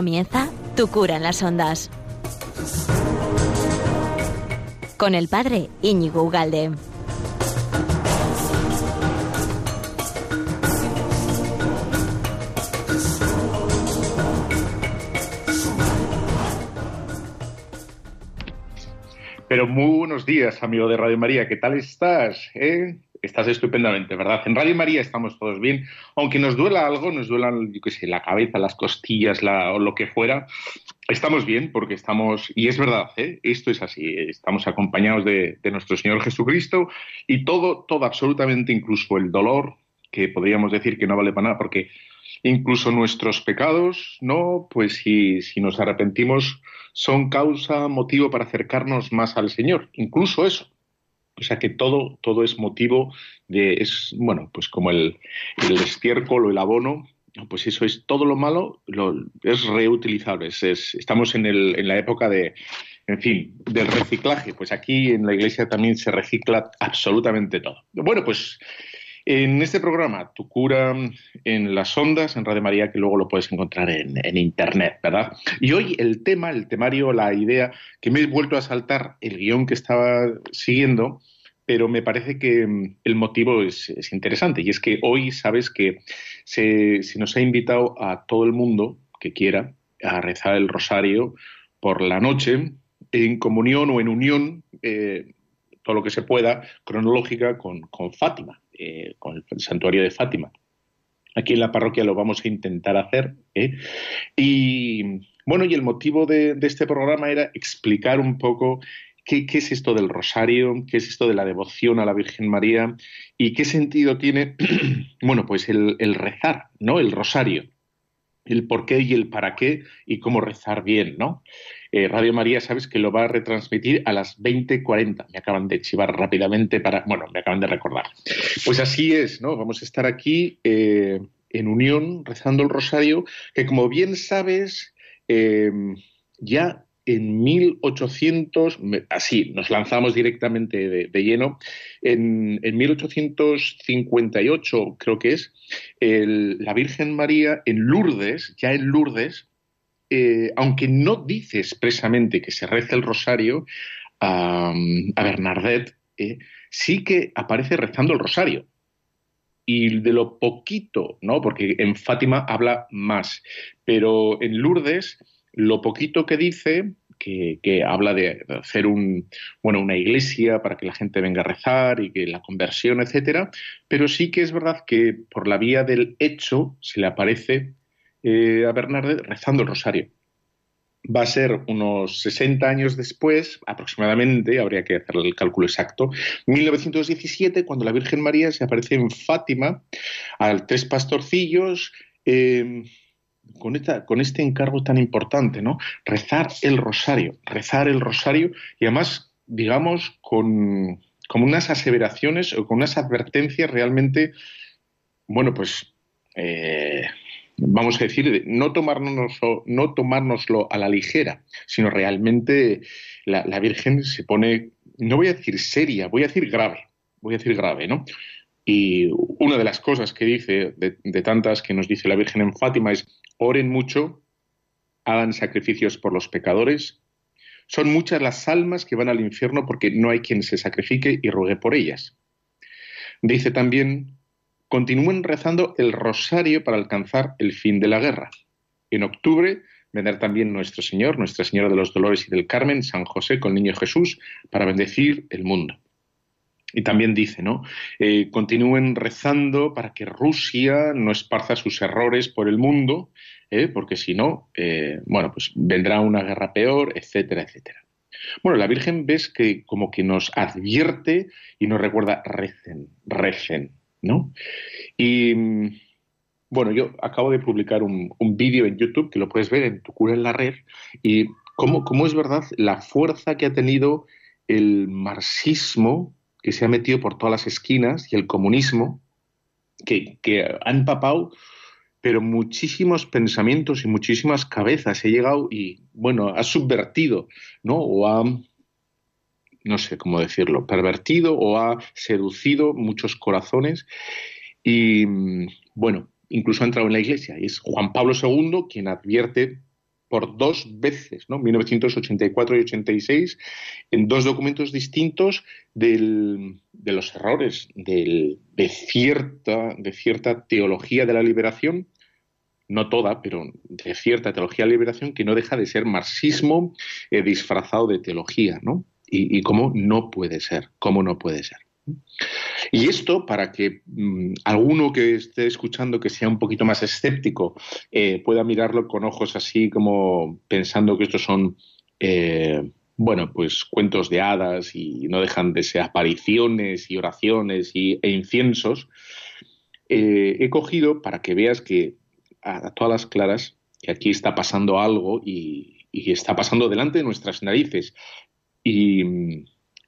Comienza Tu cura en las ondas. Con el padre Íñigo Ugalde. Pero muy buenos días, amigo de Radio María. ¿Qué tal estás? Eh? Estás estupendamente, ¿verdad? En Radio María estamos todos bien. Aunque nos duela algo, nos duela, yo qué sé, la cabeza, las costillas la, o lo que fuera, estamos bien porque estamos, y es verdad, ¿eh? esto es así, estamos acompañados de, de, nuestro Señor Jesucristo y todo, todo, absolutamente, incluso el dolor, que podríamos decir que no vale para nada, porque incluso nuestros pecados, ¿no? Pues si, si nos arrepentimos, son causa, motivo para acercarnos más al Señor, incluso eso. O sea que todo, todo es motivo de, es, bueno, pues como el, el estiércol o el abono, pues eso es todo lo malo, lo, es reutilizable. Es, es, estamos en, el, en la época de, en fin, del reciclaje. Pues aquí en la iglesia también se recicla absolutamente todo. Bueno, pues en este programa, Tu cura en las ondas, en Radio María, que luego lo puedes encontrar en, en, Internet, ¿verdad? Y hoy el tema, el temario, la idea, que me he vuelto a saltar el guion que estaba siguiendo, pero me parece que el motivo es, es interesante. Y es que hoy sabes que se, nos ha invitado a todo el mundo que quiera a rezar el rosario por la noche, en comunión o en unión, eh, todo lo que se pueda, cronológica con, Fátima eh, con el santuario de Fátima. Aquí en la parroquia lo vamos a intentar hacer. ¿eh? Y bueno, y el motivo de, este programa era explicar un poco qué, qué, es esto del rosario, qué es esto de la devoción a la Virgen María y qué sentido tiene, bueno, pues el, el rezar, ¿no? El rosario el por qué y el para qué y cómo rezar bien, ¿no? Eh, Radio María, sabes que lo va a retransmitir a las 20.40. Me acaban de chivar rápidamente para. Bueno, me acaban de recordar. Pues así es, ¿no? Vamos a estar aquí eh, en unión, rezando el rosario, que como bien sabes, eh, ya en 1800, así, nos lanzamos directamente de, lleno, en, en, 1858 creo que es, la Virgen María en Lourdes, ya en Lourdes, eh, aunque no dice expresamente que se reza el rosario, a, a eh, sí que aparece rezando el rosario. Y de lo poquito, ¿no? Porque en Fátima habla más, pero en Lourdes lo poquito que dice, que, habla de hacer una iglesia para que la gente venga a rezar y que la conversión, etcétera, pero sí que es verdad que por la vía del hecho se le aparece eh, a Bernardet rezando el rosario. Va a ser unos 60 años después, aproximadamente, habría que hacer el cálculo exacto, 1917, cuando la Virgen María se aparece en Fátima a tres pastorcillos. Eh, con, esta, con este encargo tan importante, ¿no? Rezar el rosario, rezar el rosario y además, digamos, con, unas aseveraciones o con unas advertencias realmente, bueno, pues, eh, vamos a decir, no tomárnoslo, no a la ligera, sino realmente la, la Virgen se pone, no voy a decir seria, voy a decir grave, voy a decir grave, ¿no? Y una de las cosas que dice, de, de, tantas que nos dice la Virgen en Fátima, es oren mucho, hagan sacrificios por los pecadores. Son muchas las almas que van al infierno porque no hay quien se sacrifique y ruegue por ellas. Dice también, continúen rezando el rosario para alcanzar el fin de la guerra. En octubre vendrá también nuestro Señor, Nuestra Señora de los Dolores y del Carmen, San José con Niño Jesús, para bendecir el mundo. Y también dice, ¿no? Eh, continúen rezando para que Rusia no esparza sus errores por el mundo, ¿eh? porque si no, eh, bueno, pues vendrá una guerra peor, etcétera, etcétera. Bueno, la Virgen ves que como que nos advierte y nos recuerda, recen, recen, ¿no? Y bueno, yo acabo de publicar un, un vídeo en YouTube que lo puedes ver en Tu cura en la red y cómo, cómo es verdad la fuerza que ha tenido el marxismo que se ha metido por todas las esquinas y el comunismo que, que ha empapado pero muchísimos pensamientos y muchísimas cabezas. He llegado y, bueno, ha subvertido, ¿no? O ha, no sé cómo decirlo, pervertido o ha seducido muchos corazones. Y, bueno, incluso ha entrado en la iglesia. Y es Juan Pablo II quien advierte por dos veces, ¿no? 1984 y 86, en dos documentos distintos de los errores de, cierta, de cierta teología de la liberación, no toda, pero de cierta teología de la liberación que no deja de ser marxismo eh, disfrazado de teología, ¿no? Y, y cómo no puede ser, cómo no puede ser. Y esto, para que mm, alguno que esté escuchando que sea un poquito más escéptico eh, pueda mirarlo con ojos así como pensando que estos son, eh, bueno, pues cuentos de hadas y no dejan de ser apariciones y oraciones y, e inciensos, eh, he cogido para que veas que a, todas las claras que aquí está pasando algo y, está pasando delante de nuestras narices. Y,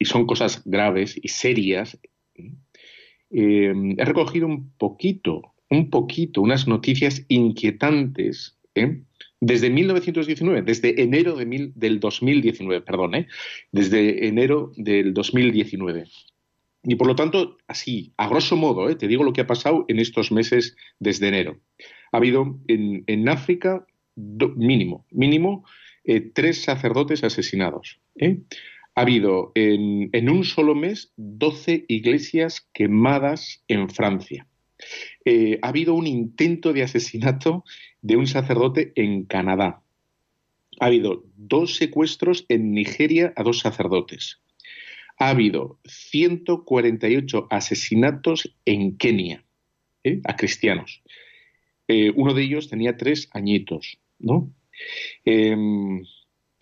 y son cosas graves y serias eh, he recogido un poquito, un poquito, unas noticias inquietantes ¿eh? desde 1919, desde enero de del 2019, perdón, ¿eh? desde enero del 2019. Y por lo tanto, así, a grosso modo, te digo lo que ha pasado en estos meses desde enero. Ha habido en, África, mínimo, mínimo, tres sacerdotes asesinados ha habido en, un solo mes 12 iglesias quemadas en Francia. Eh, ha habido un intento de asesinato de un sacerdote en Canadá. Ha habido dos secuestros en Nigeria a dos sacerdotes. Ha habido 148 asesinatos en Kenia ¿eh? a cristianos. Eh, uno de ellos tenía tres añitos, ¿no?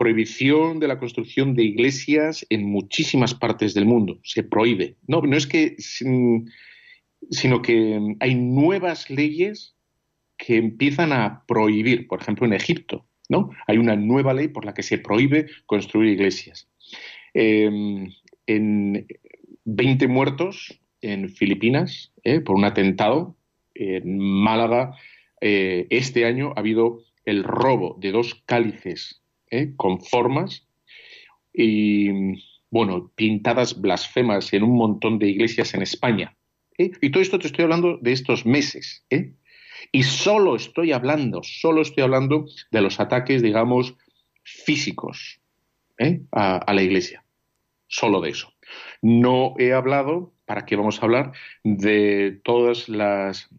Prohibición de la construcción de iglesias en muchísimas partes del mundo. Se prohíbe. No, no es que, sino que hay nuevas leyes que empiezan a prohibir, por ejemplo, en Egipto, ¿no? Hay una nueva ley por la que se prohíbe construir iglesias. Em, en 20 muertos en Filipinas ¿eh? por un atentado. En Málaga, eh, este año ha habido el robo de dos cálices ¿eh? con formas y, bueno, pintadas blasfemas en un montón de iglesias en España. ¿eh? Y todo esto te estoy hablando de estos meses. ¿eh? Y solo estoy hablando, solo estoy hablando de los ataques, digamos, físicos a, la iglesia. Solo de eso. No he hablado, ¿para qué vamos a hablar? De todas las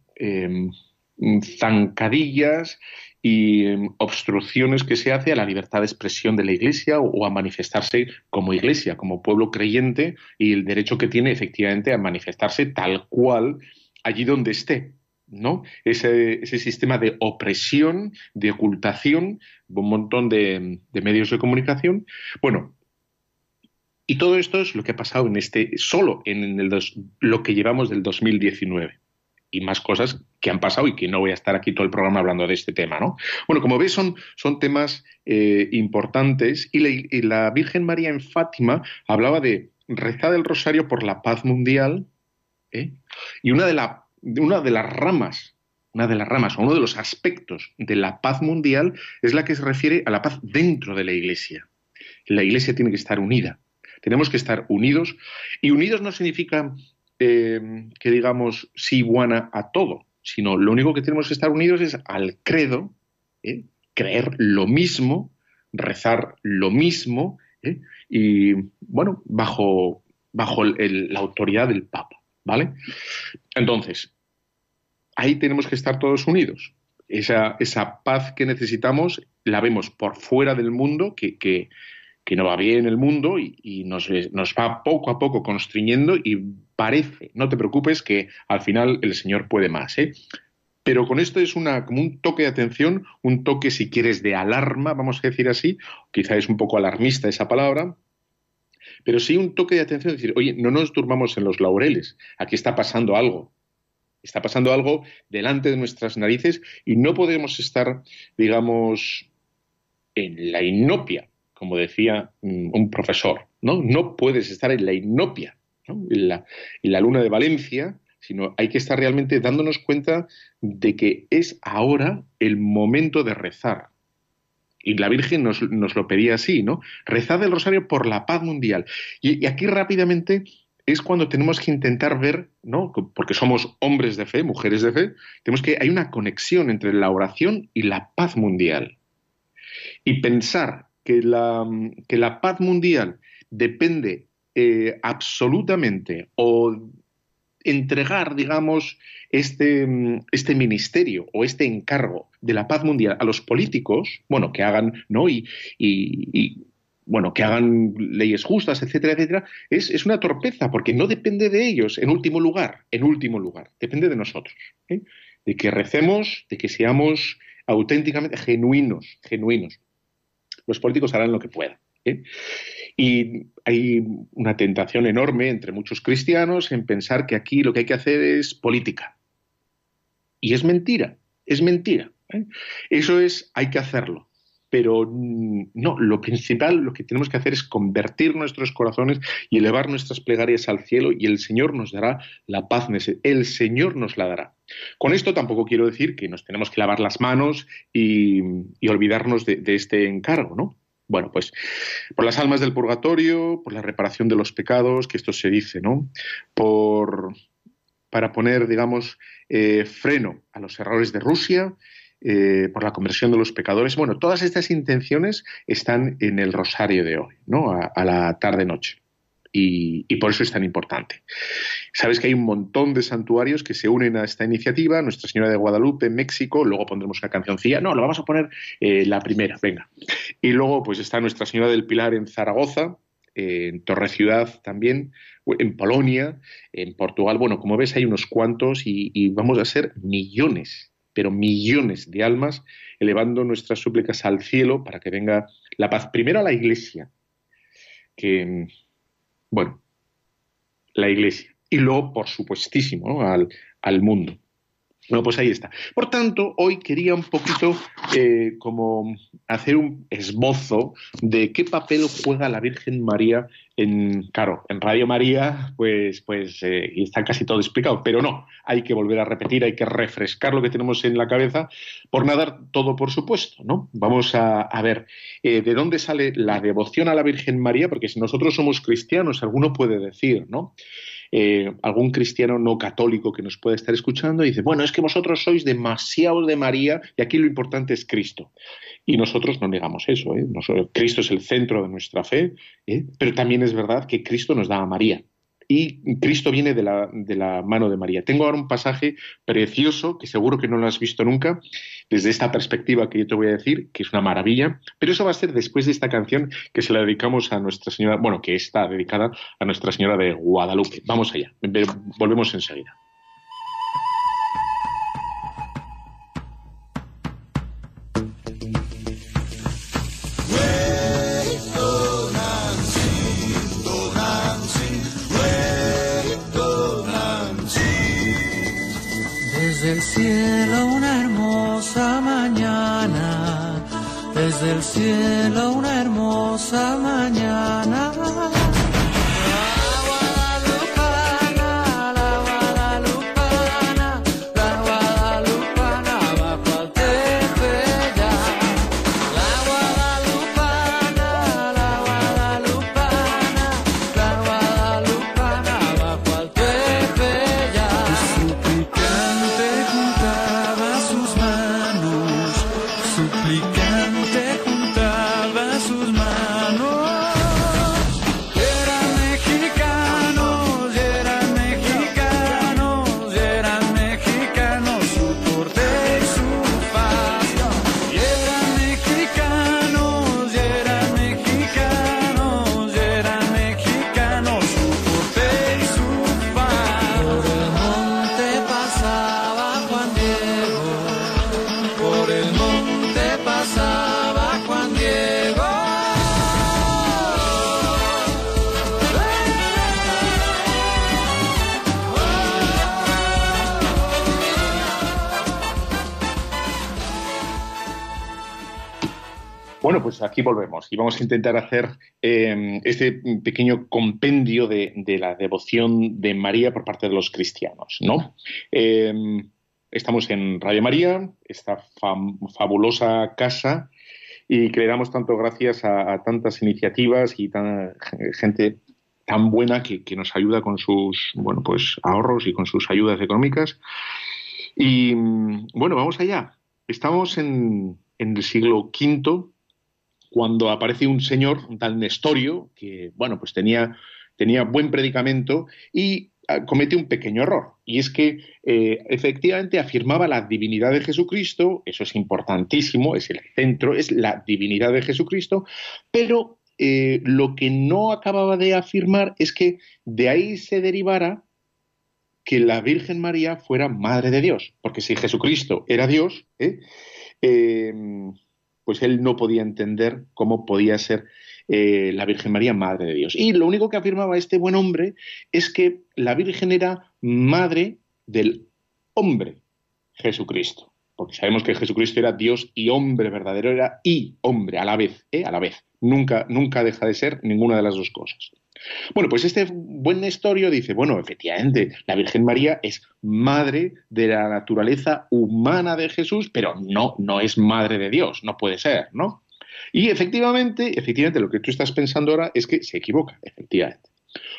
zancadillas y em, obstrucciones que se hace a la libertad de expresión de la Iglesia o, a manifestarse como Iglesia, como pueblo creyente y el derecho que tiene efectivamente a manifestarse tal cual allí donde esté. ¿no? Ese, sistema de opresión, de ocultación, un montón de, medios de comunicación. Bueno, y todo esto es lo que ha pasado en este, solo en el lo que llevamos del 2019 y más cosas que han pasado y que no voy a estar aquí todo el programa hablando de este tema, ¿no? Bueno, como ves, son, son temas eh, importantes y la, Virgen María en Fátima hablaba de rezar el rosario por la paz mundial ¿eh? y una de, la, una de las ramas, una de las ramas o uno de los aspectos de la paz mundial es la que se refiere a la paz dentro de la Iglesia. La Iglesia tiene que estar unida. Tenemos que estar unidos y unidos no significa Em, que digamos sí buena a todo, sino lo único que tenemos que estar unidos es al credo, ¿eh? creer lo mismo, rezar lo mismo, ¿eh? y bueno, bajo, bajo la autoridad del Papa, ¿vale? Entonces, ahí tenemos que estar todos unidos. Esa, esa paz que necesitamos la vemos por fuera del mundo, que, que, que no va bien el mundo y, nos, nos, va poco a poco constriñendo y parece, no te preocupes, que al final el Señor puede más. ¿eh? Pero con esto es una, como un toque de atención, un toque, si quieres, de alarma, vamos a decir así, quizá es un poco alarmista esa palabra, pero sí un toque de atención, decir, oye, no nos durmamos en los laureles, aquí está pasando algo, está pasando algo delante de nuestras narices y no podemos estar, digamos, en la inopia como decía mm, un profesor, ¿no? No puedes estar en la inopia, en, la, luna de Valencia, sino hay que estar realmente dándonos cuenta de que es ahora el momento de rezar. Y la Virgen nos, lo pedía así, ¿no? Rezad el rosario por la paz mundial. Y, y, aquí rápidamente es cuando tenemos que intentar ver, ¿no? Porque somos hombres de fe, mujeres de fe, tenemos que hay una conexión entre la oración y la paz mundial. Y pensar que la, que la paz mundial depende eh, absolutamente o entregar, digamos, este, este, ministerio o este encargo de la paz mundial a los políticos, bueno, que hagan, ¿no? Y, bueno, que hagan leyes justas, etcétera, etcétera, es, una torpeza, porque no depende de ellos, en último lugar, en último lugar, depende de nosotros, ¿eh? de que recemos, de que seamos auténticamente genuinos, genuinos. Los políticos harán lo que puedan. ¿eh? Y hay una tentación enorme entre muchos cristianos en pensar que aquí lo que hay que hacer es política. Y es mentira, es mentira. ¿eh? Eso es, hay que hacerlo. Pero mm, no, lo principal, lo que tenemos que hacer es convertir nuestros corazones y elevar nuestras plegarias al cielo y el Señor nos dará la paz. El Señor nos la dará. Con esto tampoco quiero decir que nos tenemos que lavar las manos y, olvidarnos de, este encargo, ¿no? Bueno, pues por las almas del purgatorio, por la reparación de los pecados, que esto se dice, ¿no? Por, para poner, digamos, eh, freno a los errores de Rusia, eh, por la conversión de los pecadores. Bueno, todas estas intenciones están en el rosario de hoy, ¿no? a la tarde-noche y, por eso es tan importante. Sabes que hay un montón de santuarios que se unen a esta iniciativa, Nuestra Señora de Guadalupe México, luego pondremos una cancioncilla, no, lo vamos a poner eh, la primera, venga. Y luego pues está Nuestra Señora del Pilar en Zaragoza, en Torre Ciudad también, en Polonia, en Portugal. Bueno, como ves hay unos cuantos y vamos a ser millones, pero millones de almas elevando nuestras súplicas al cielo para que venga la paz. Primero a la Iglesia, que bueno, la Iglesia. Y luego, por supuestísimo, al, al mundo. Bueno, pues ahí está. Por tanto, hoy quería un poquito eh, como hacer un esbozo de qué papel juega la Virgen María en, claro, en Radio María, pues, pues eh, está casi todo explicado, pero no, hay que volver a repetir, hay que refrescar lo que tenemos en la cabeza, por nadar todo por supuesto, ¿no? Vamos a, ver eh, de dónde sale la devoción a la Virgen María, porque si nosotros somos cristianos, alguno puede decir, ¿no? Eh, algún cristiano no católico que nos pueda estar escuchando dice, bueno, es que vosotros sois demasiado de María y aquí lo importante es Cristo. Y nosotros no negamos eso. ¿eh? Cristo es el centro de nuestra fe, ¿eh? pero también es verdad que Cristo nos da a María y Cristo viene de la, de la, mano de María. Tengo ahora un pasaje precioso que seguro que no lo has visto nunca, desde esta perspectiva que yo te voy a decir, que es una maravilla, pero eso va a ser después de esta canción que se la dedicamos a Nuestra Señora, bueno, que está dedicada a Nuestra Señora de Guadalupe. Vamos allá, volvemos enseguida. Desde el cielo una hermosa mañana y vamos a intentar hacer eh, este pequeño compendio de, la devoción de María por parte de los cristianos, ¿no? Eh, estamos en Radio María, esta fabulosa casa, y que le damos tanto gracias a, tantas iniciativas y tan, gente tan buena que, nos ayuda con sus bueno pues ahorros y con sus ayudas económicas. Y bueno, vamos allá. Estamos en, en el siglo V cuando aparece un señor, un tal Nestorio, que, bueno, pues tenía, tenía buen predicamento y ah, comete un pequeño error. Y es que eh, efectivamente afirmaba la divinidad de Jesucristo, eso es importantísimo, es el centro, es la divinidad de Jesucristo, pero eh, lo que no acababa de afirmar es que de ahí se derivara que la Virgen María fuera Madre de Dios, porque si Jesucristo era Dios, ¿eh? Pues él no podía entender cómo podía ser eh, la Virgen María Madre de Dios. Y lo único que afirmaba este buen hombre es que la Virgen era Madre del hombre Jesucristo, porque sabemos que Jesucristo era Dios y hombre verdadero, era y hombre a la vez, ¿eh? a la vez. Nunca, nunca deja de ser ninguna de las dos cosas. Bueno, pues este buen Nestorio dice, bueno, efectivamente, la Virgen María es madre de la naturaleza humana de Jesús, pero no, no es madre de Dios, no puede ser, ¿no? Y efectivamente, efectivamente, lo que tú estás pensando ahora es que se equivoca, efectivamente.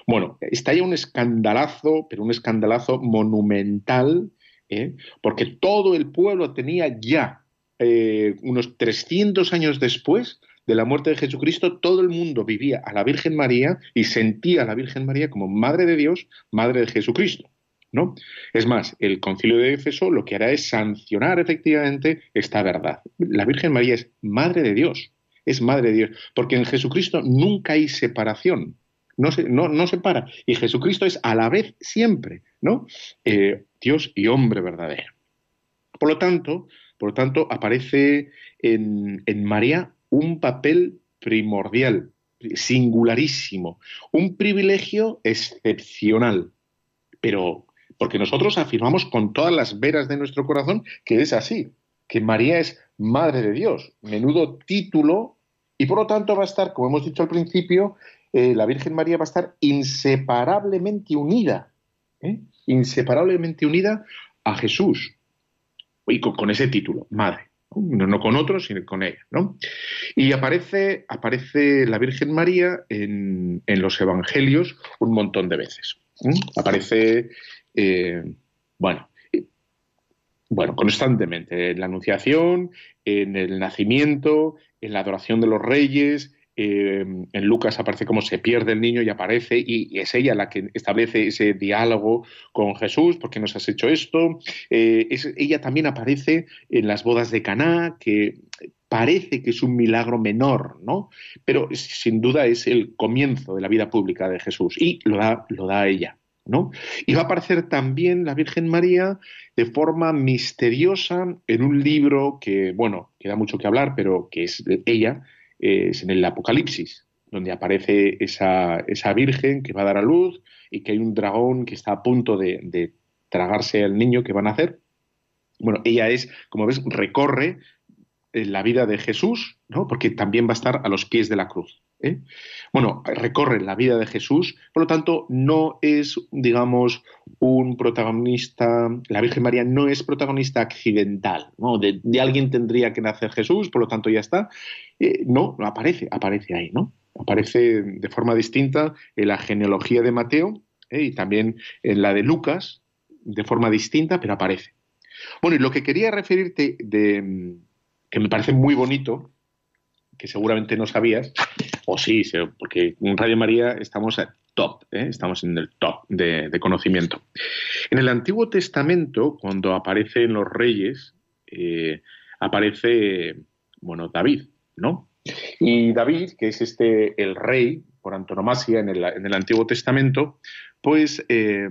Bueno, está ya un escandalazo, pero un escandalazo monumental, ¿eh? porque todo el pueblo tenía ya, eh, unos 300 años después, de la muerte de Jesucristo, todo el mundo vivía a la Virgen María y sentía a la Virgen María como Madre de Dios, Madre de Jesucristo. ¿No? Es más, el concilio de Éfeso lo que hará es sancionar efectivamente esta verdad. La Virgen María es Madre de Dios, es Madre de Dios, porque en Jesucristo nunca hay separación, no se, no, no separa, y Jesucristo es a la vez siempre, ¿no? Eh, Dios y hombre verdadero. Por lo tanto, por lo tanto aparece en, en María un papel primordial, singularísimo, un privilegio excepcional. Pero porque nosotros afirmamos con todas las veras de nuestro corazón que es así, que María es Madre de Dios, menudo título, y por lo tanto va a estar, como hemos dicho al principio, eh, la Virgen María va a estar inseparablemente unida, ¿eh? inseparablemente unida a Jesús, y con ese título, Madre no, con otros, sino con ella. ¿no? Y aparece, aparece la Virgen María en, los Evangelios un montón de veces. Aparece, eh, bueno, bueno, constantemente, en la Anunciación, en el nacimiento, en la adoración de los reyes, eh, en Lucas aparece cómo se pierde el niño y aparece, y, es ella la que establece ese diálogo con Jesús, ¿por qué nos has hecho esto? Eh, ella también aparece en las bodas de Caná, que parece que es un milagro menor, ¿no? Pero sin duda es el comienzo de la vida pública de Jesús, y lo da, lo da ella. ¿No? Y va a aparecer también la Virgen María de forma misteriosa en un libro que, bueno, queda mucho que hablar, pero que es ella, es en el Apocalipsis, donde aparece esa, esa, Virgen que va a dar a luz y que hay un dragón que está a punto de, tragarse al niño que van a hacer. Bueno, ella es, como ves, recorre eh, la vida de Jesús, ¿no? porque también va a estar a los pies de la cruz. ¿Eh? Bueno, recorre la vida de Jesús, por lo tanto, no es, digamos, un protagonista, la Virgen María no es protagonista accidental, ¿no? De, alguien tendría que nacer Jesús, por lo tanto ya está. Eh, no, no aparece, aparece ahí, ¿no? Aparece de forma distinta en la genealogía de Mateo ¿eh? y también en la de Lucas, de forma distinta, pero aparece. Bueno, y lo que quería referirte de que me parece muy bonito, que seguramente no sabías, o sí, porque en Radio María estamos top, ¿eh? estamos en el top de, conocimiento. En el Antiguo Testamento, cuando aparecen los reyes, eh, aparece, bueno, David, ¿no? Y David, que es este el rey por antonomasia en el, Antiguo Testamento, pues eh,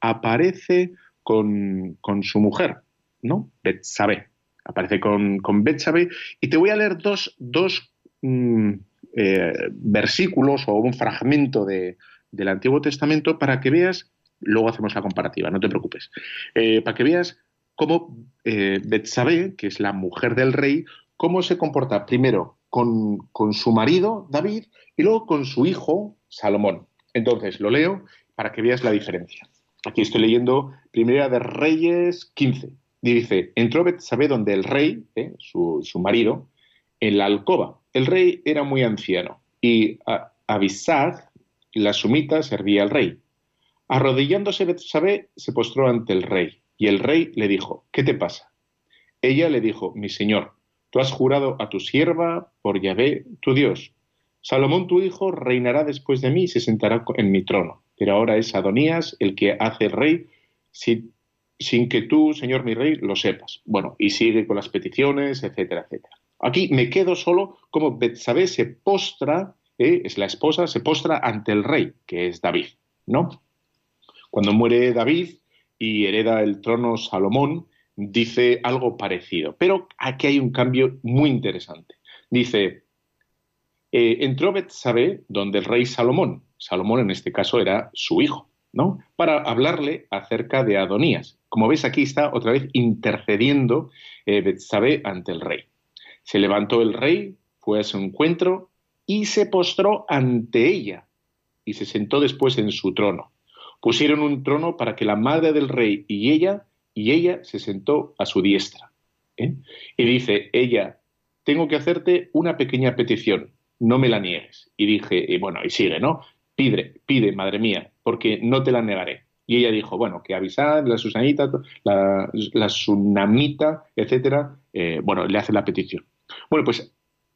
aparece con, su mujer, ¿no? Betsabé. Aparece con, con Betsabe. Y te voy a leer dos, dos mm, eh, versículos o un fragmento de, del Antiguo Testamento para que veas, luego hacemos la comparativa, no te preocupes, eh, para que veas cómo eh, Betsabé, que es la mujer del rey, cómo se comporta primero con, con, su marido, David, y luego con su hijo, Salomón. Entonces, lo leo para que veas la diferencia. Aquí estoy leyendo Primera de Reyes 15. Dice, entró donde el rey, eh, su, su, marido, en la alcoba. El rey era muy anciano y Abisad, la sumita, servía al rey. Arrodillándose Betsabé, se postró ante el rey y el rey le dijo, ¿qué te pasa? Ella le dijo, mi señor, Tú has jurado a tu sierva por Yahvé, tu Dios. Salomón, tu hijo, reinará después de mí y se sentará en mi trono. Pero ahora es Adonías el que hace el rey sin, sin que tú, señor mi rey, lo sepas. Bueno, y sigue con las peticiones, etcétera, etcétera. Aquí me quedo solo como Betsabé se postra, ¿eh? es la esposa, se postra ante el rey, que es David, ¿no? Cuando muere David y hereda el trono Salomón, dice algo parecido. Pero aquí hay un cambio muy interesante. Dice, eh, entró Betsabé donde el rey Salomón, Salomón en este caso era su hijo, Para hablarle acerca de Adonías. Como ves, aquí está otra vez intercediendo eh, Betsabé ante el rey. Se levantó el rey, fue a su encuentro y se postró ante ella y se sentó después en su trono. Pusieron un trono para que la madre del rey y ella, y ella se sentó a su diestra. ¿eh? Y dice, ella, tengo que hacerte una pequeña petición, no me la niegues. Y dije, y bueno, y sigue, ¿no? Pide, pide, madre mía, porque no te la negaré. Y ella dijo, bueno, que avisad, la Susanita, la, la Sunamita, etcétera, eh, bueno, le hace la petición. Bueno, pues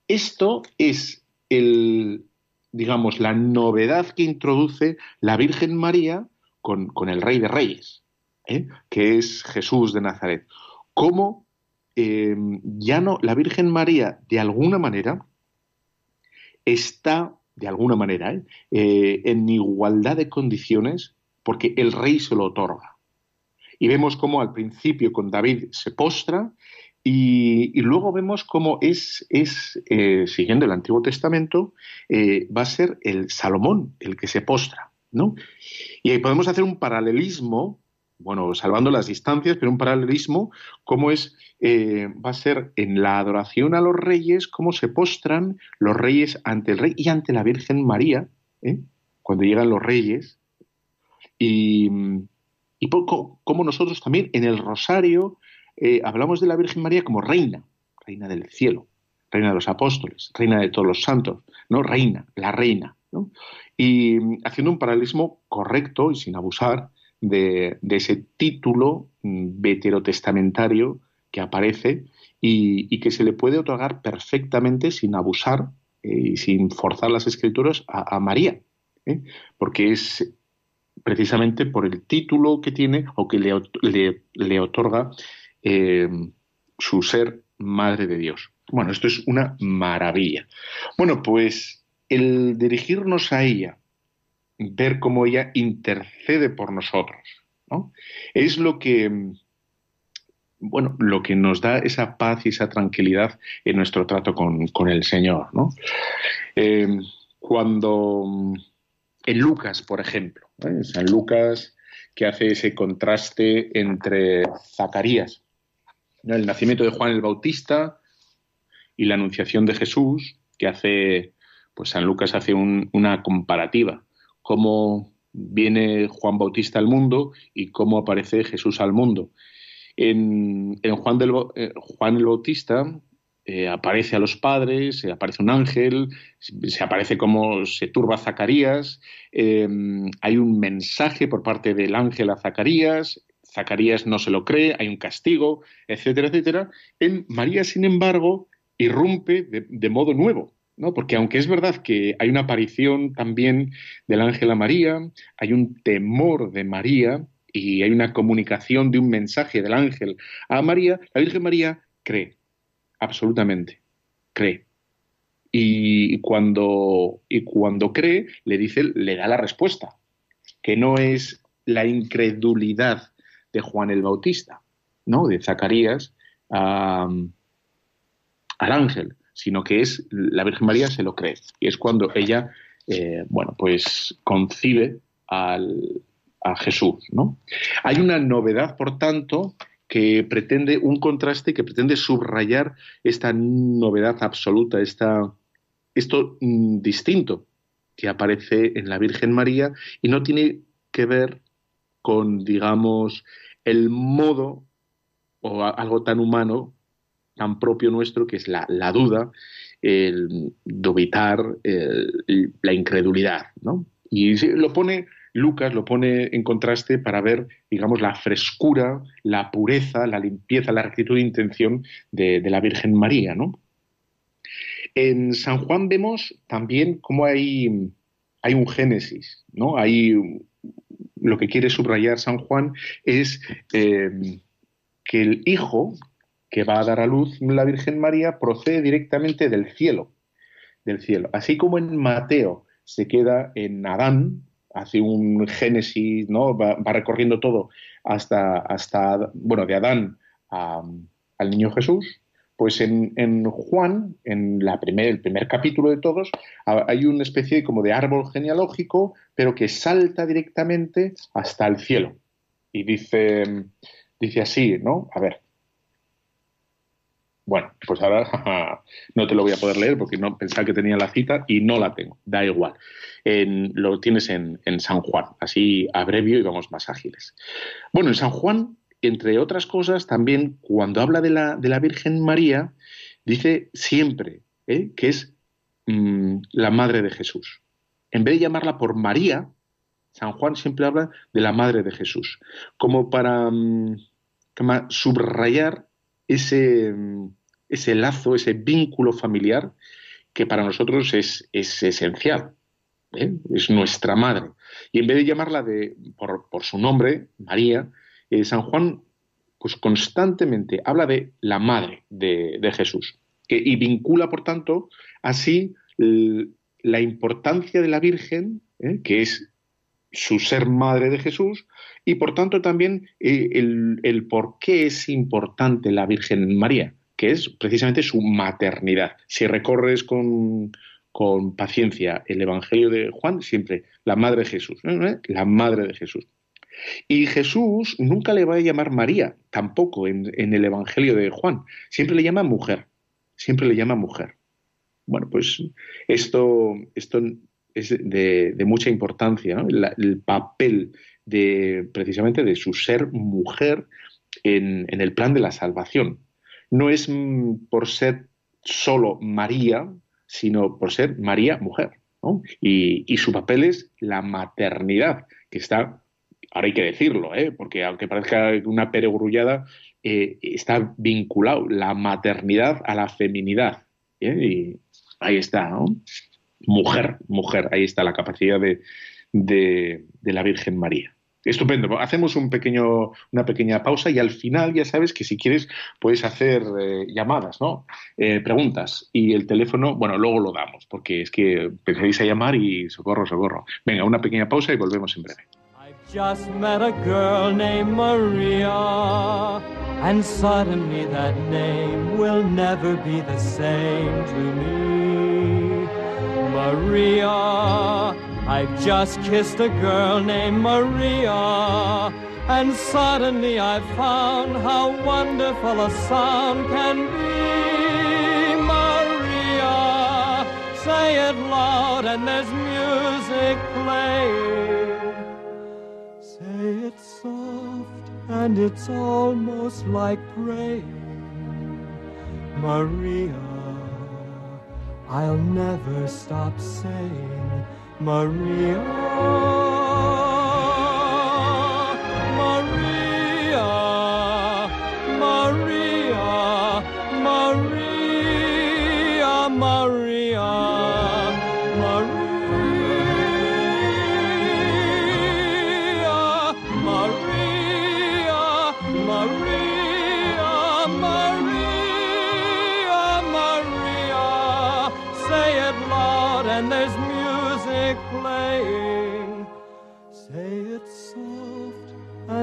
esto es el, digamos, la novedad que introduce la Virgen María con, el Rey de Reyes, ¿eh? que es Jesús de Nazaret. Cómo eh, ya no, la Virgen María, de alguna manera, está, de alguna manera, en igualdad de condiciones porque el rey se lo otorga. Y vemos cómo al principio con David se postra y, luego vemos cómo es, es eh, siguiendo el Antiguo Testamento, eh, va a ser el Salomón el que se postra. ¿no? Y ahí podemos hacer un paralelismo, bueno, salvando las distancias, pero un paralelismo, cómo es, eh, va a ser en la adoración a los reyes, cómo se postran los reyes ante el rey y ante la Virgen María, cuando llegan los reyes, y, y como nosotros también en el rosario eh, hablamos de la Virgen María como reina, reina del cielo, reina de los apóstoles, reina de todos los santos, ¿no? Reina, la reina, Y haciendo un paralelismo correcto y sin abusar de, ese título mm, veterotestamentario que aparece y, que se le puede otorgar perfectamente sin abusar eh, y sin forzar las escrituras a, María, ¿eh? porque es precisamente por el título que tiene o que le, otorga eh, su ser Madre de Dios. Bueno, esto es una maravilla. Bueno, pues el dirigirnos a ella, ver cómo ella intercede por nosotros, ¿no? es lo que, bueno, lo que nos da esa paz y esa tranquilidad en nuestro trato con, el Señor. ¿no? Eh, cuando en Lucas, por ejemplo, ¿eh? San Lucas que hace ese contraste entre Zacarías, el nacimiento de Juan el Bautista y la anunciación de Jesús, que hace, pues San Lucas hace una comparativa, cómo viene Juan Bautista al mundo y cómo aparece Jesús al mundo. En, Juan, eh, Juan el Bautista eh, aparece a los padres, aparece un ángel, se, aparece como se turba Zacarías, eh, hay un mensaje por parte del ángel a Zacarías, Zacarías no se lo cree, hay un castigo, etcétera, etcétera. En María, sin embargo, irrumpe de, modo nuevo, ¿no? Porque aunque es verdad que hay una aparición también del ángel a María, hay un temor de María y hay una comunicación de un mensaje del ángel a María, la Virgen María cree absolutamente, cree. Y cuando, y cuando cree, le dice, le da la respuesta, que no es la incredulidad de Juan el Bautista, ¿no? De Zacarías al ángel, sino que es la Virgen María se lo cree. Y es cuando ella, eh, bueno, pues concibe al, a Jesús, ¿no? Hay una novedad, por tanto, que pretende un contraste que pretende subrayar esta novedad absoluta, esta, esto mm, distinto que aparece en la Virgen María y no tiene que ver con, digamos, el modo o algo tan humano, tan propio nuestro, que es la, duda, el dubitar, la incredulidad, ¿no? Y lo pone Lucas lo pone en contraste para ver, digamos, la frescura, la pureza, la limpieza, la rectitud de intención de, la Virgen María, ¿no? En San Juan vemos también cómo hay, hay un génesis, ¿no? Hay lo que quiere subrayar San Juan es eh, que el hijo que va a dar a luz la Virgen María procede directamente del cielo, del cielo. Así como en Mateo se queda en Adán, hace un génesis, ¿no? Va, recorriendo todo hasta, hasta, bueno, de Adán al niño Jesús, pues en, Juan, en la primer, el primer capítulo de todos, hay una especie como de árbol genealógico, pero que salta directamente hasta el cielo. Y dice, dice así, ¿no? A ver, bueno, pues ahora no te lo voy a poder leer porque no pensaba que tenía la cita y no la tengo. Da igual. lo tienes en, San Juan. Así abrevio y vamos más ágiles. Bueno, en San Juan, entre otras cosas, también cuando habla de la, de la Virgen María, dice siempre ¿eh? que es mm, la madre de Jesús. En vez de llamarla por María, San Juan siempre habla de la madre de Jesús, como para mm, subrayar ese, ese lazo, ese vínculo familiar que para nosotros es, esencial. ¿eh? Es nuestra madre. Y en vez de llamarla de, por, su nombre, María, eh, San Juan pues constantemente habla de la madre de, Jesús y vincula, por tanto, así la importancia de la Virgen, ¿eh? que es su ser madre de Jesús, y por tanto también eh, el, por qué es importante la Virgen María, que es precisamente su maternidad. Si recorres con, paciencia el Evangelio de Juan, siempre la madre de Jesús, ¿eh? la madre de Jesús. Y Jesús nunca le va a llamar María, tampoco en, el Evangelio de Juan, siempre le llama mujer, siempre le llama mujer. Bueno, pues esto, esto es de, mucha importancia, el papel de precisamente de su ser mujer en, el plan de la salvación. No es mm, por ser solo María, sino por ser María mujer. Y, su papel es la maternidad, que está, ahora hay que decirlo, ¿eh? porque aunque parezca una peregrullada, eh, está vinculado la maternidad a la feminidad. ¿eh? Y ahí está, ¿no? Mujer, mujer, ahí está la capacidad de, de la Virgen María. Estupendo. Hacemos una pequeña pausa y al final ya sabes que si quieres puedes hacer eh, llamadas, ¿no? Eh, preguntas. Y el teléfono, bueno, luego lo damos, porque es que empezaréis a llamar y socorro, socorro. Venga, una pequeña pausa y volvemos en breve. Maria. I've just kissed a girl named Maria, and suddenly I found how wonderful a sound can be. Maria, say it loud, and there's music playing. Say it soft, and it's almost like praying. Maria, I'll never stop saying. Maria.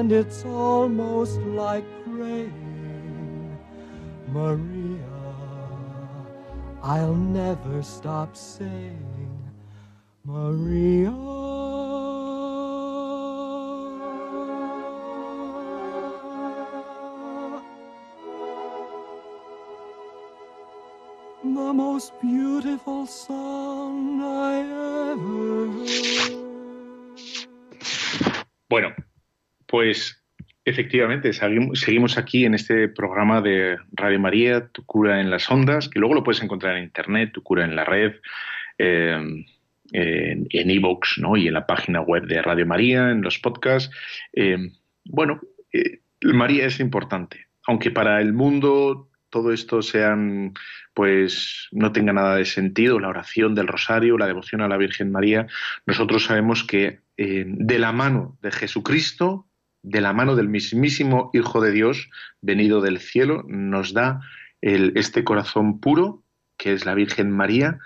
And it's almost like praying, Maria, I'll never stop saying, Maria. The most beautiful song I ever heard. Bueno, Pues efectivamente, seguimos aquí en este programa de Radio María, Tu cura en las ondas, que luego lo puedes encontrar en internet, Tu cura en la red. Eh, en Evox ¿no? y en la página web de Radio María, en los podcasts. bueno, María es importante, aunque para el mundo todo esto sean, pues, no tenga nada de sentido, la oración del rosario, la devoción a la Virgen María, nosotros sabemos que eh, de la mano de Jesucristo, de la mano del mismísimo Hijo de Dios, venido del cielo, nos da este corazón puro, que es la Virgen María,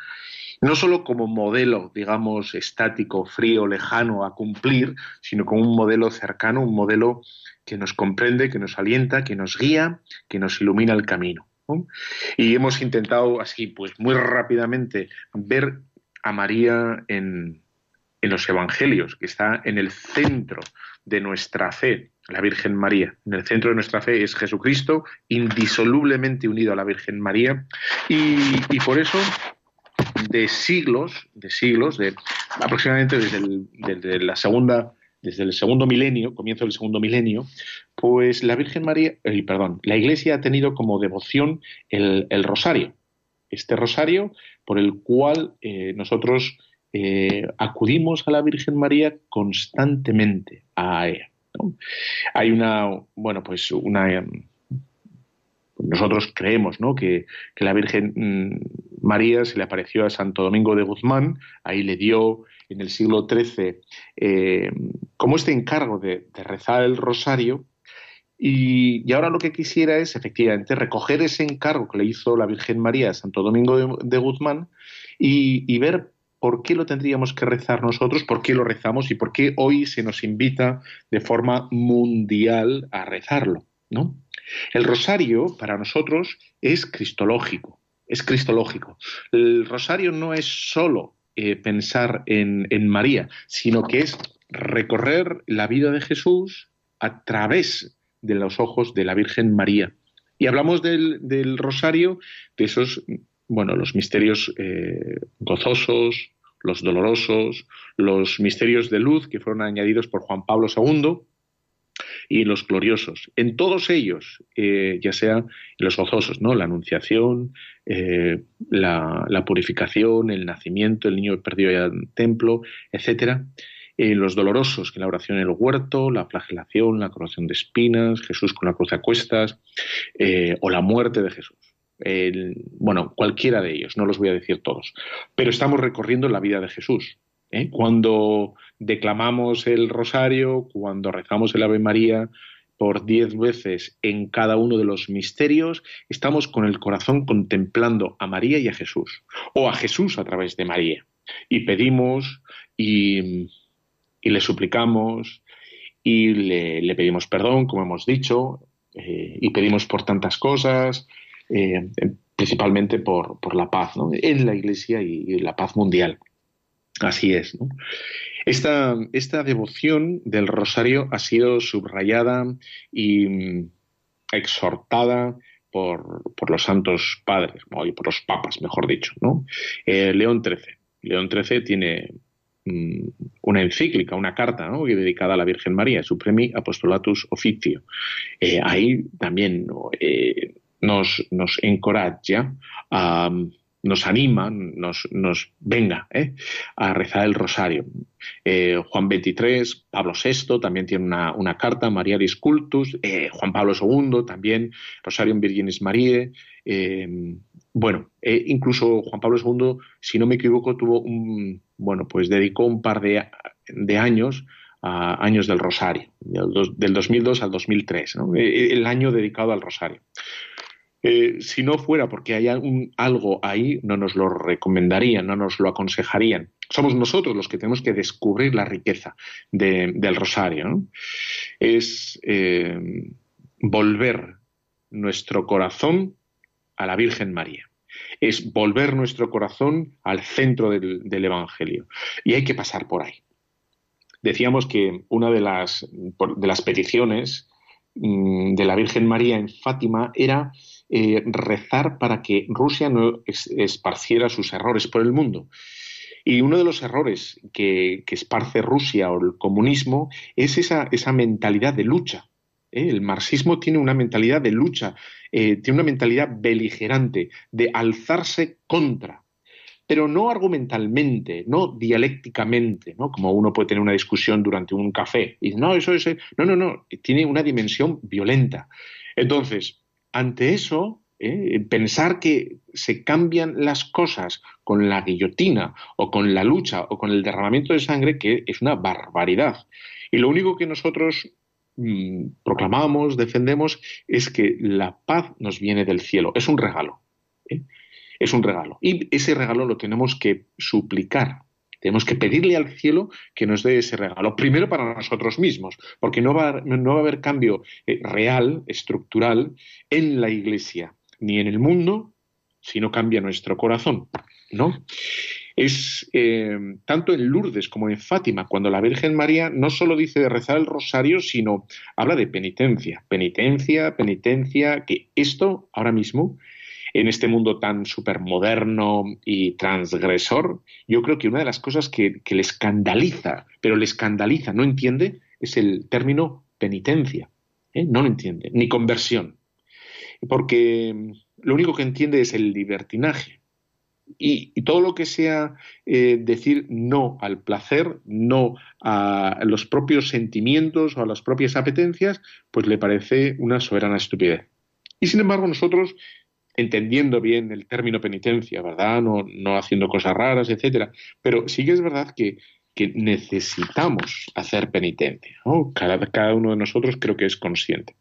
no solo como modelo, digamos, estático, frío, lejano a cumplir, sino como un modelo cercano, un modelo que nos comprende, que nos alienta, que nos guía, que nos ilumina el camino. Y hemos intentado así, pues muy rápidamente, ver a María en, en los Evangelios, que está en el centro de nuestra fe, la Virgen María. En el centro de nuestra fe es Jesucristo, indisolublemente unido a la Virgen María, y, por eso de siglos, de siglos, de aproximadamente desde, desde la segunda desde el segundo milenio, comienzo del segundo milenio, pues la Virgen María, eh, perdón, la Iglesia ha tenido como devoción el, rosario. Este rosario por el cual eh, nosotros eh, acudimos a la Virgen María constantemente a ella. Hay una, bueno, pues una nosotros creemos ¿no? que, que, la Virgen mm, María se le apareció a Santo Domingo de Guzmán, ahí le dio en el siglo XIII eh, como este encargo de, rezar el rosario. Y, ahora lo que quisiera es efectivamente recoger ese encargo que le hizo la Virgen María a Santo Domingo de, Guzmán y, ver por qué lo tendríamos que rezar nosotros, por qué lo rezamos y por qué hoy se nos invita de forma mundial a rezarlo. ¿no? El rosario para nosotros es cristológico, es cristológico. El rosario no es solo eh, pensar en, María, sino que es recorrer la vida de Jesús a través de los ojos de la Virgen María. Y hablamos del, rosario, de esos, bueno, los misterios eh, gozosos, los dolorosos, los misterios de luz que fueron añadidos por Juan Pablo II, y los gloriosos. En todos ellos, eh, ya sea los gozosos, ¿no? La anunciación, eh, la, purificación, el nacimiento, el niño perdido en el templo, etcétera. Eh, los dolorosos, que la oración en el huerto, la flagelación, la coronación de espinas, Jesús con la cruz a cuestas, o la muerte de Jesús. Bueno, cualquiera de ellos, no los voy a decir todos, pero estamos recorriendo la vida de Jesús. Cuando declamamos el rosario, cuando rezamos el Ave María por diez veces en cada uno de los misterios, estamos con el corazón contemplando a María y a Jesús, o a Jesús a través de María. Y pedimos y, le suplicamos y le, pedimos perdón, como hemos dicho, eh, y pedimos por tantas cosas, eh, principalmente por, la paz en la Iglesia y la paz mundial. Así es. ¿no? Esta, esta, devoción del rosario ha sido subrayada y mm, exhortada por, por, los santos padres, y por los papas, mejor dicho. ¿no? Eh, León XIII. León XIII tiene mm, una encíclica, una carta ¿no? dedicada a la Virgen María, Supremi Apostolatus Officio. Eh, ahí también nos, nos encoraja a nos anima, nos, nos venga ¿eh? a rezar el rosario. Eh, Juan XXIII, Pablo VI también tiene una, carta, María Cultus, eh, Juan Pablo II también, Rosarium Virginis Mariae. bueno, incluso Juan Pablo II, si no me equivoco, tuvo un, bueno, pues dedicó un par de, años a años del Rosario, del, 2002 al 2003, el año dedicado al Rosario. Eh, si no fuera porque hay algo ahí, no nos lo recomendarían, no nos lo aconsejarían. Somos nosotros los que tenemos que descubrir la riqueza del rosario. Es eh, volver nuestro corazón a la Virgen María. Es volver nuestro corazón al centro del, Evangelio. Y hay que pasar por ahí. Decíamos que una de las, peticiones mm, de la Virgen María en Fátima era eh, rezar para que Rusia no esparciera sus errores por el mundo. Y uno de los errores que, esparce Rusia o el comunismo es esa, esa mentalidad de lucha. ¿eh? El marxismo tiene una mentalidad de lucha, eh, tiene una mentalidad beligerante, de alzarse contra. pero no argumentalmente, no dialécticamente, ¿no? Como uno puede tener una discusión durante un café. Y no, eso es. No, no, no. Tiene una dimensión violenta. Entonces, ante eso, ¿eh? pensar que se cambian las cosas con la guillotina o con la lucha o con el derramamiento de sangre, que es una barbaridad. Y lo único que nosotros mm, proclamamos, defendemos, es que la paz nos viene del cielo. Es un regalo. ¿eh? Es un regalo. Y ese regalo lo tenemos que suplicar. Tenemos que pedirle al cielo que nos dé ese regalo. Primero para nosotros mismos, porque no va, no va a haber cambio eh, real, estructural, en la Iglesia, ni en el mundo, si no cambia nuestro corazón. ¿No? es eh, tanto en Lourdes como en Fátima, cuando la Virgen María no solo dice de rezar el rosario, sino habla de penitencia, penitencia, penitencia, que esto ahora mismo, en este mundo tan supermoderno y transgresor, yo creo que una de las cosas que, le escandaliza, pero le escandaliza, no entiende, es el término penitencia. ¿eh? No lo entiende, ni conversión. Porque lo único que entiende es el libertinaje y, todo lo que sea eh, decir no al placer, no a los propios sentimientos o a las propias apetencias, pues le parece una soberana estupidez. Y sin embargo nosotros, entendiendo bien el término penitencia, ¿verdad? No, no haciendo cosas raras, etcétera, pero sí que es verdad que, necesitamos hacer penitencia. Cada, cada uno de nosotros creo que es consciente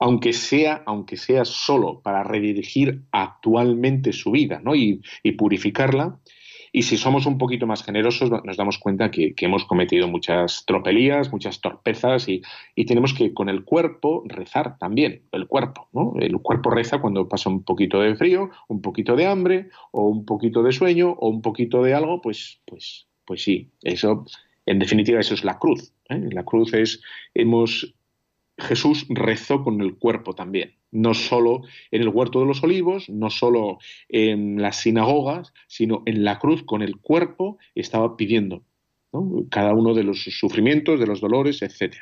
aunque sea, aunque sea solo para redirigir actualmente su vida ¿no? y, purificarla. Y si somos un poquito más generosos, nos damos cuenta que, hemos cometido muchas tropelías, muchas torpezas y, tenemos que con el cuerpo rezar también, el cuerpo. ¿no? El cuerpo reza cuando pasa un poquito de frío, un poquito de hambre o un poquito de sueño o un poquito de algo, pues, pues, pues sí, eso, en definitiva, eso es la cruz. ¿eh? La cruz es, hemos Jesús rezó con el cuerpo también, no solo en el huerto de los olivos, no solo en las sinagogas, sino en la cruz con el cuerpo estaba pidiendo cada uno de los sufrimientos, de los dolores, etc.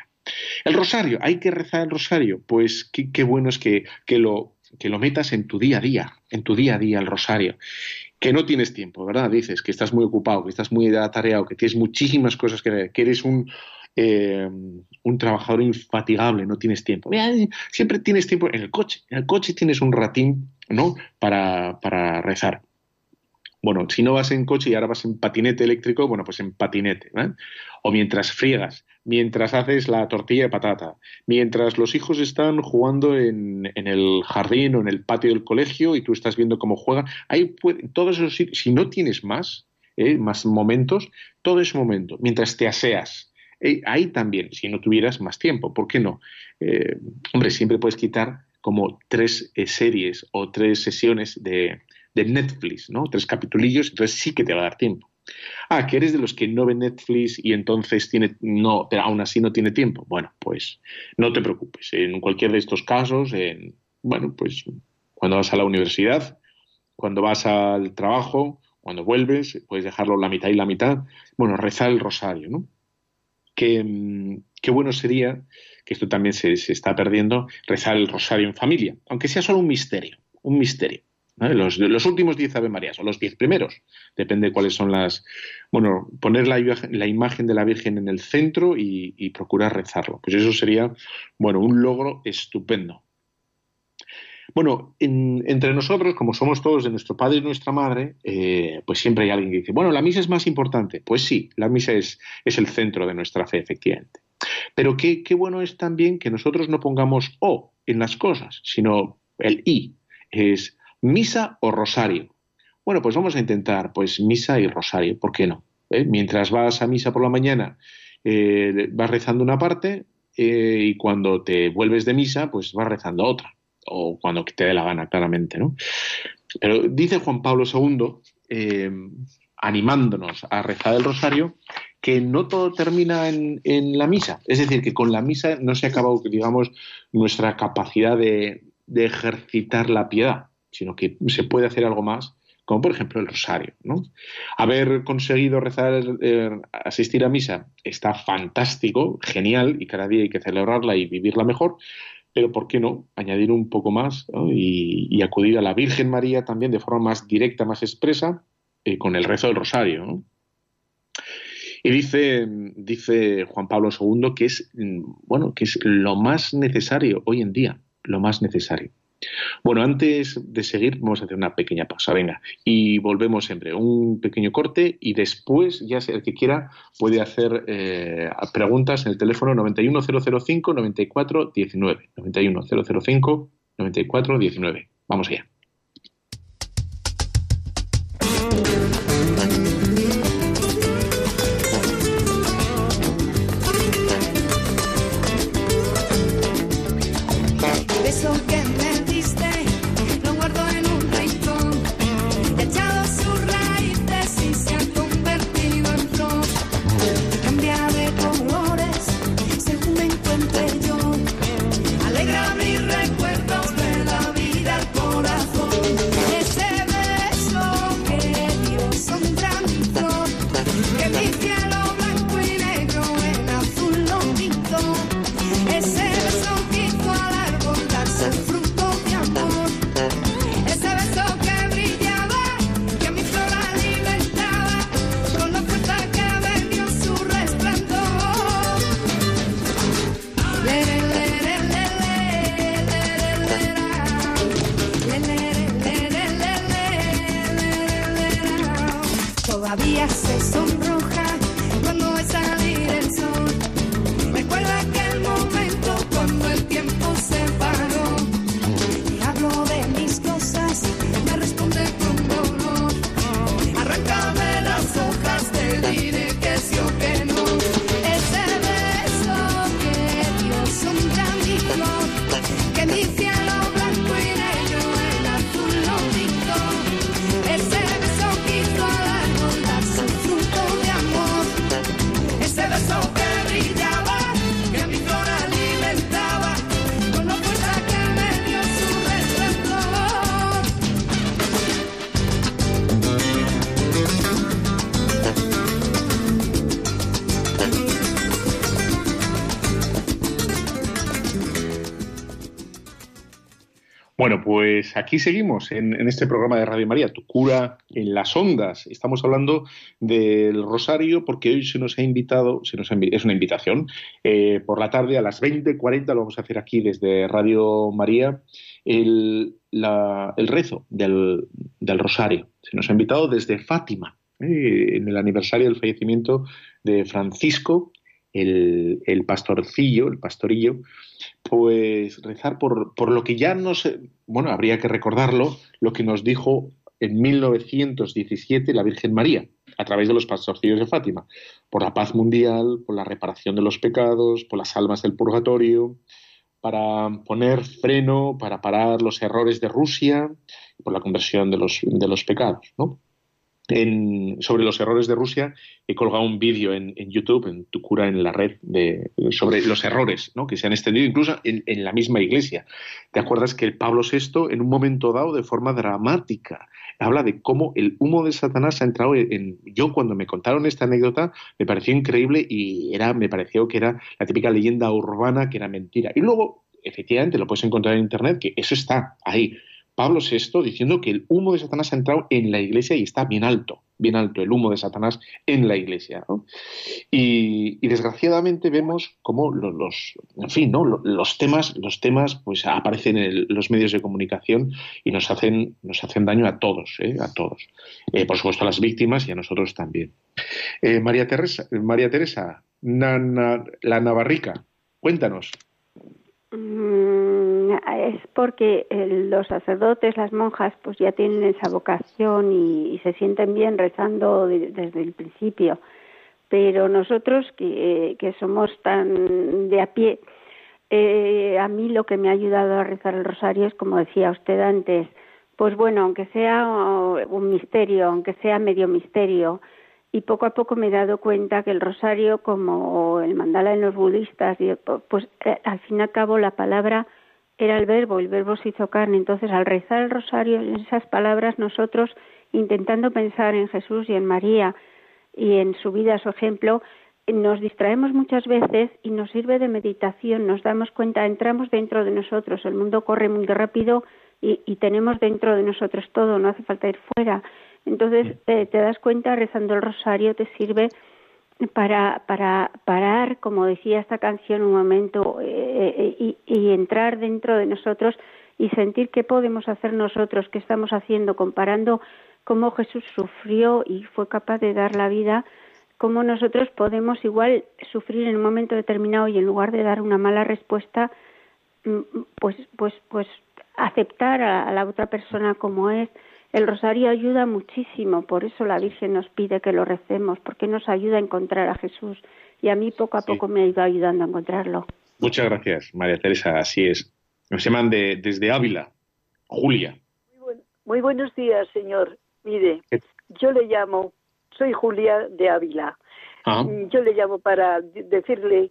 El rosario, ¿hay que rezar el rosario? Pues qué, bueno es que, lo, que lo metas en tu día a día, en tu día a día el rosario que no tienes tiempo, ¿verdad? Dices que estás muy ocupado, que estás muy atareado, que tienes muchísimas cosas que que eres un, eh, un trabajador infatigable, no tienes tiempo. siempre tienes tiempo en el coche. En el coche tienes un ratín, ¿no? Para, para rezar. Bueno, si no vas en coche y ahora vas en patinete eléctrico, bueno, pues en patinete. O mientras friegas, mientras haces la tortilla de patata, mientras los hijos están jugando en, el jardín o en el patio del colegio y tú estás viendo cómo juegan. Ahí todos esos si no tienes más, ¿eh? más momentos, todo ese momento, mientras te aseas, eh, ahí también, si no tuvieras más tiempo, ¿por qué no? Eh, hombre, siempre puedes quitar como tres eh, series o tres sesiones de, Netflix, ¿no? Tres capitulillos, entonces sí que te va a dar tiempo. Ah, que eres de los que no ven Netflix y entonces tiene, no, pero aún así no tiene tiempo. Bueno, pues no te preocupes. En cualquier de estos casos, en, bueno, pues cuando vas a la universidad, cuando vas al trabajo, cuando vuelves, puedes dejarlo la mitad y la mitad. Bueno, rezar el rosario, ¿no? que mm, qué bueno sería, que esto también se, está perdiendo, rezar el rosario en familia, aunque sea solo un misterio, un misterio. Los, últimos diez Ave Marías o los diez primeros, depende de cuáles son las. Bueno, poner la, la imagen de la Virgen en el centro y, y, procurar rezarlo. Pues eso sería, bueno, un logro estupendo. Bueno, entre nosotros, como somos todos de nuestro padre y nuestra madre, eh, pues siempre hay alguien que dice, bueno, la misa es más importante. Pues sí, la misa es, el centro de nuestra fe, efectivamente. Pero qué, bueno es también que nosotros no pongamos O en las cosas, sino el I. Es misa o rosario. Bueno, pues vamos a intentar, pues misa y rosario, ¿por qué no? ¿Eh? Mientras vas a misa por la mañana, eh, vas rezando una parte y cuando te vuelves de misa, pues vas rezando otra o cuando te dé la gana, claramente, ¿no? Pero dice Juan Pablo II, eh, animándonos a rezar el rosario, que no todo termina en, la misa. Es decir, que con la misa no se acaba, digamos, nuestra capacidad de, ejercitar la piedad, sino que se puede hacer algo más, como por ejemplo el rosario. ¿no? Haber conseguido rezar, eh, asistir a misa está fantástico, genial, y cada día hay que celebrarla y vivirla mejor, pero ¿por qué no? Añadir un poco más y, acudir a la Virgen María también de forma más directa, más expresa, eh, con el rezo del rosario. Y dice, dice Juan Pablo II que es, mm, bueno, que es lo más necesario hoy en día, lo más necesario. Bueno, antes de seguir, vamos a hacer una pequeña pausa, venga, y volvemos siempre, un pequeño corte y después, ya sea el que quiera, puede hacer eh, preguntas en el teléfono 91005-9419. 91005-9419. Vamos allá. Pues aquí seguimos en, este programa de Radio María, Tu cura en las ondas. Estamos hablando del rosario porque hoy se nos ha invitado, se nos es una invitación, eh, por la tarde a las 20.40 lo vamos a hacer aquí desde Radio María, el, rezo del, rosario. Se nos ha invitado desde Fátima, eh, en el aniversario del fallecimiento de Francisco, el, el pastorcillo, el pastorillo, pues rezar por, por lo que ya no sé, bueno, habría que recordarlo, lo que nos dijo en 1917 la Virgen María, a través de los pastorcillos de Fátima, por la paz mundial, por la reparación de los pecados, por las almas del purgatorio, para poner freno, para parar los errores de Rusia, por la conversión de los, de los pecados, ¿no? Sobre los errores de Rusia, he colgado un vídeo en, YouTube, en Tu cura en la red, de, sobre los errores ¿no? que se han extendido incluso en, la misma iglesia. ¿Te acuerdas que Pablo VI, en un momento dado, de forma dramática, habla de cómo el humo de Satanás ha entrado en... Yo cuando me contaron esta anécdota me pareció increíble y era, me pareció que era la típica leyenda urbana que era mentira. Y luego, efectivamente, lo puedes encontrar en Internet, que eso está ahí Pablo VI diciendo que el humo de Satanás ha entrado en la iglesia y está bien alto, bien alto el humo de Satanás en la iglesia. Y, desgraciadamente vemos cómo los, en fin, ¿no? los temas, los temas pues aparecen en los medios de comunicación y nos hacen, nos hacen daño a todos, ¿eh? a todos. Eh, por supuesto a las víctimas y a nosotros también. Eh, María Teresa, María Teresa, la Navarrica, cuéntanos. Mm, es porque los sacerdotes, las monjas, pues ya tienen esa vocación y, se sienten bien rezando desde el principio. Pero nosotros que, somos tan de a pie, eh, a mí lo que me ha ayudado a rezar el rosario es, como decía usted antes, pues bueno, aunque sea un misterio, aunque sea medio misterio, y poco a poco me he dado cuenta que el rosario, como el mandala en los budistas, pues eh, al fin y al cabo la palabra era el verbo, el verbo se hizo carne. Entonces, al rezar el rosario, en esas palabras, nosotros, intentando pensar en Jesús y en María y en su vida, su ejemplo, nos distraemos muchas veces y nos sirve de meditación, nos damos cuenta, entramos dentro de nosotros, el mundo corre muy rápido y, y tenemos dentro de nosotros todo, no hace falta ir fuera. Entonces te das cuenta rezando el rosario te sirve para, para parar, como decía esta canción, un momento eh, eh, y, entrar dentro de nosotros y sentir qué podemos hacer nosotros, qué estamos haciendo, comparando cómo Jesús sufrió y fue capaz de dar la vida, cómo nosotros podemos igual sufrir en un momento determinado y en lugar de dar una mala respuesta, mm, pues, pues, pues aceptar a la otra persona como es, el rosario ayuda muchísimo, por eso la Virgen nos pide que lo recemos, porque nos ayuda a encontrar a Jesús. Y a mí poco a poco me ha ido ayudando a encontrarlo. Muchas gracias, María Teresa, así es. Nos llaman de, desde Ávila. Julia. Muy, buenos días, señor. Mire, yo le llamo, soy Julia de Ávila. Ah. Mm, yo le llamo para decirle